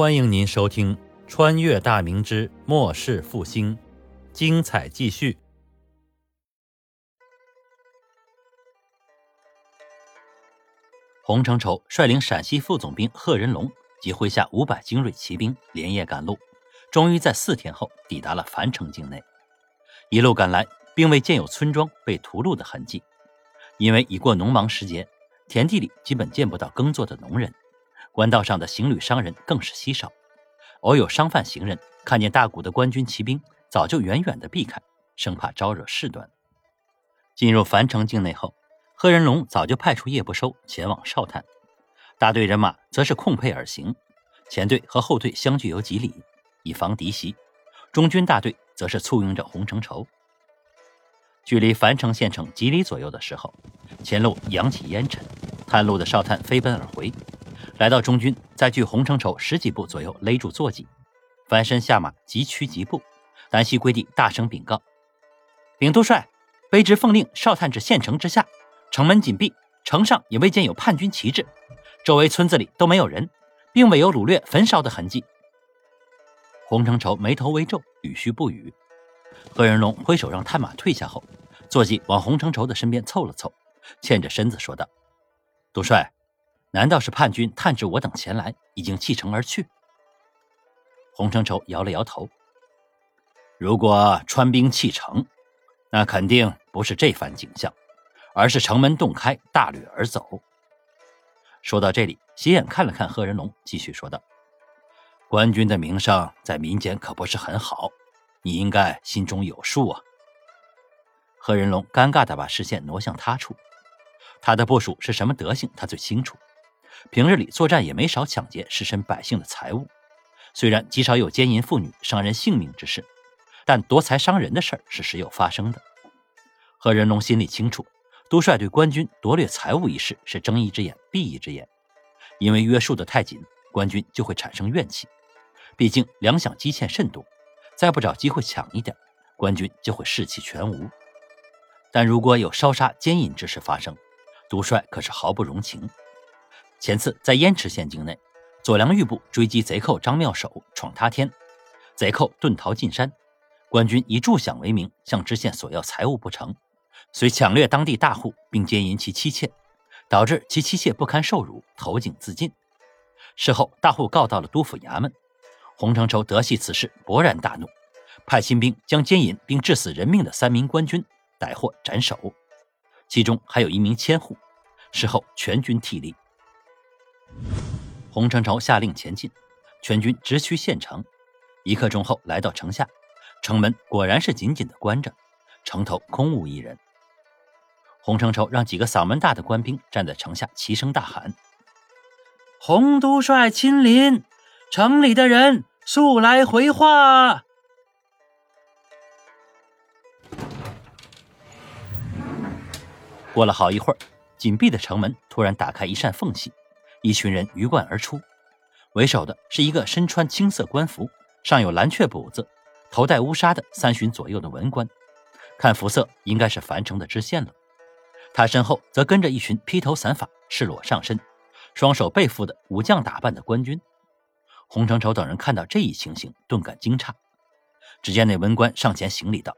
欢迎您收听《穿越大明之末世复兴》，精彩继续。洪承畴率领陕西副总兵贺人龙及麾下五百精锐骑兵连夜赶路，终于在四天后抵达了樊城境内。一路赶来，并未见有村庄被屠戮的痕迹，因为已过农忙时节，田地里基本见不到耕作的农人。官道上的行旅商人更是稀少，偶有商贩行人看见大股的官军骑兵，早就远远的避开，生怕招惹事端。进入樊城境内后，贺人龙早就派出叶不收前往哨探，大队人马则是空配而行，前队和后队相距有几里，以防敌袭；中军大队则是簇拥着洪承畴。距离樊城县城几里左右的时候，前路扬起烟尘，探路的哨探飞奔而回。来到中军，在距洪承畴十几步左右勒住坐骑，翻身下马，急趋疾步，单膝跪地，大声禀告：“禀督帅，卑职奉令哨探至县城之下，城门紧闭，城上也未见有叛军旗帜，周围村子里都没有人，并未有掳掠焚烧的痕迹。”洪承畴眉头微皱，语虚不语。贺人龙挥手让探马退下后，坐骑往洪承畴的身边凑了凑，欠着身子说道：“督帅。”难道是叛军探知我等前来，已经弃城而去？洪承畴摇了摇头。如果穿兵弃城，那肯定不是这番景象，而是城门洞开，大掠而走。说到这里，斜眼看了看贺人龙，继续说道：“官军的名声在民间可不是很好，你应该心中有数啊。”贺人龙尴尬的把视线挪向他处，他的部署是什么德行，他最清楚。平日里作战也没少抢劫失身百姓的财物，虽然极少有奸淫妇女、伤人性命之事，但夺财伤人的事儿是时有发生的。何仁龙心里清楚，督帅对官军夺掠财物一事是睁一只眼闭一只眼，因为约束得太紧，官军就会产生怨气。毕竟粮饷积欠甚多，再不找机会抢一点，官军就会士气全无。但如果有烧杀奸淫之事发生，督帅可是毫不容情。前次在燕池县境内，左良玉部追击贼寇张妙手，闯他天，贼寇遁逃进山，官军以助饷为名向知县索要财物不成，遂抢掠当地大户，并奸淫其妻妾，导致其妻妾不堪受辱，投井自尽。事后大户告到了督府衙门，洪承畴得悉此事，勃然大怒，派新兵将奸淫并致死人命的三名官军逮获斩首，其中还有一名千户。事后全军替力。洪承畴下令前进，全军直趋县城。一刻钟后，来到城下，城门果然是紧紧的关着，城头空无一人。洪承畴让几个嗓门大的官兵站在城下，齐声大喊：“洪都帅亲临，城里的人速来回话。”过了好一会儿，紧闭的城门突然打开一扇缝隙。一群人鱼贯而出，为首的是一个身穿青色官服、上有蓝雀补子、头戴乌纱的三旬左右的文官，看服色应该是樊城的知县了。他身后则跟着一群披头散发、赤裸上身、双手背负的武将打扮的官军。洪承畴等人看到这一情形，顿感惊诧。只见那文官上前行礼道：“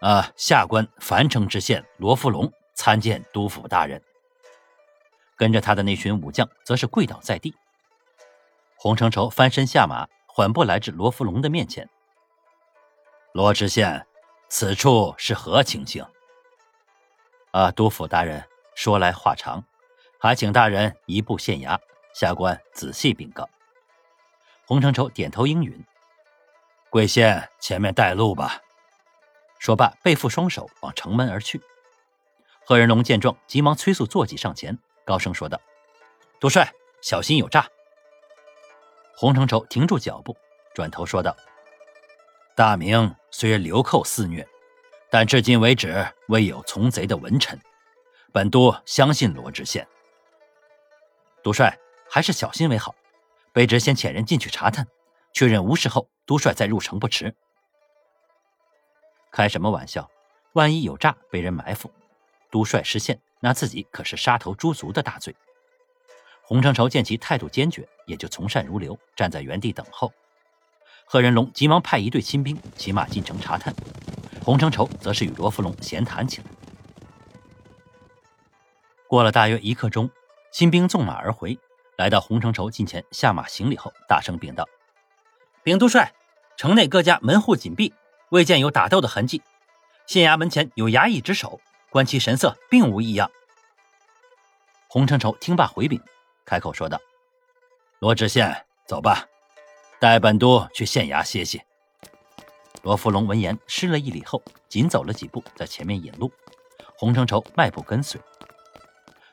啊，下官樊城知县罗福龙参见督府大人。”跟着他的那群武将则是跪倒在地。洪承畴翻身下马，缓步来至罗福龙的面前。罗知县，此处是何情形？啊，督府大人，说来话长，还请大人移步县衙，下官仔细禀告。洪承畴点头应允。贵县前面带路吧。说罢，背负双手往城门而去。贺人龙见状，急忙催促坐骑上前。高声说道：“督帅，小心有诈。”洪承畴停住脚步，转头说道：“大明虽然流寇肆虐，但至今为止未有从贼的文臣。本督相信罗知县。督帅还是小心为好。卑职先遣人进去查探，确认无事后，督帅再入城不迟。”开什么玩笑？万一有诈，被人埋伏，督帅失陷。那自己可是杀头诛族的大罪。洪承畴见其态度坚决，也就从善如流，站在原地等候。贺人龙急忙派一队亲兵骑马进城查探，洪承畴则是与罗福龙闲谈起来。过了大约一刻钟，新兵纵马而回，来到洪承畴近前，下马行礼后，大声禀道：“禀督帅，城内各家门户紧闭，未见有打斗的痕迹。县衙门前有衙役值守，观其神色，并无异样。”洪承畴听罢回禀，开口说道：“罗知县，走吧，带本都去县衙歇息。”罗福龙闻言施了一礼后，紧走了几步，在前面引路。洪承畴迈步跟随。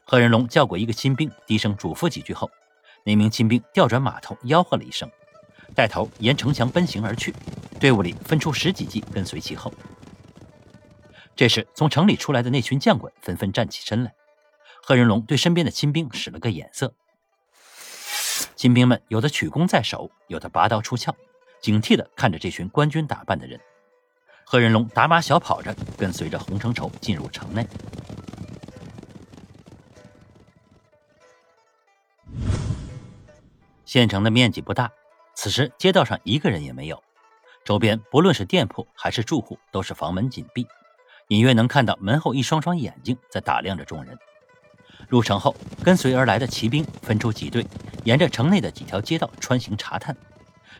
贺仁龙叫过一个亲兵，低声嘱咐几句后，那名亲兵调转马头，吆喝了一声，带头沿城墙奔行而去。队伍里分出十几骑跟随其后。这时，从城里出来的那群将官纷纷站起身来。贺仁龙对身边的亲兵使了个眼色，亲兵们有的取弓在手，有的拔刀出鞘，警惕地看着这群官军打扮的人。贺仁龙打马小跑着跟随着洪承畴进入城内。县城的面积不大，此时街道上一个人也没有，周边不论是店铺还是住户，都是房门紧闭，隐约能看到门后一双双眼睛在打量着众人。入城后，跟随而来的骑兵分出几队，沿着城内的几条街道穿行查探，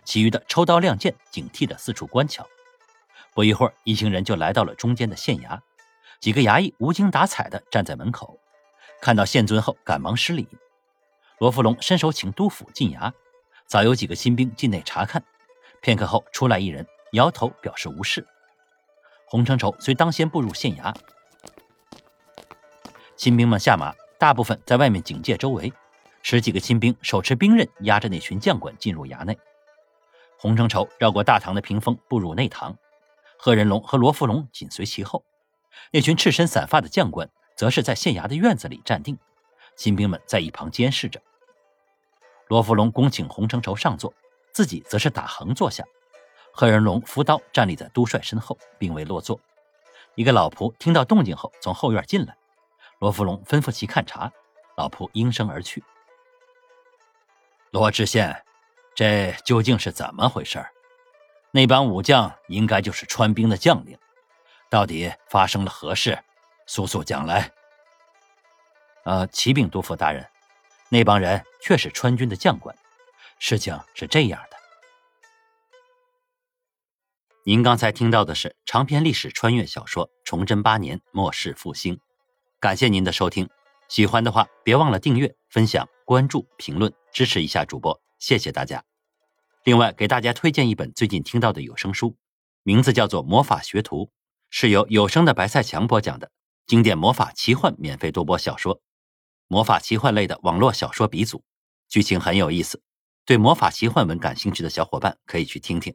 其余的抽刀亮剑，警惕地四处观瞧。不一会儿，一行人就来到了中间的县衙，几个衙役无精打采地站在门口，看到县尊后，赶忙施礼。罗福龙伸手请督府进衙，早有几个新兵进内查看。片刻后，出来一人，摇头表示无事。洪承畴虽当先步入县衙，新兵们下马，大部分在外面警戒周围。十几个新兵手持兵刃，压着那群将官进入衙内。洪承畴绕过大堂的屏风，步入内堂。贺仁龙和罗福龙紧随其后。那群赤身散发的将官，则是在县衙的院子里站定，新兵们在一旁监视着。罗福龙恭请洪承畴上座，自己则是打横坐下。贺仁龙扶刀站立在都帅身后，并未落座。一个老仆听到动静后从后院进来，罗福龙吩咐其看茶，老仆应声而去。罗知县，这究竟是怎么回事？那帮武将应该就是川兵的将领，到底发生了何事？速速讲来。呃，启禀督府大人。那帮人却是川军的将官。事情是这样的，您刚才听到的是长篇历史穿越小说《崇祯八年末世复兴》。感谢您的收听，喜欢的话别忘了订阅、分享、关注、评论，支持一下主播，谢谢大家。另外，给大家推荐一本最近听到的有声书，名字叫做《魔法学徒》，是由有声的白菜强播讲的经典魔法奇幻免费多播小说。魔法奇幻类的网络小说鼻祖，剧情很有意思，对魔法奇幻文感兴趣的小伙伴可以去听听。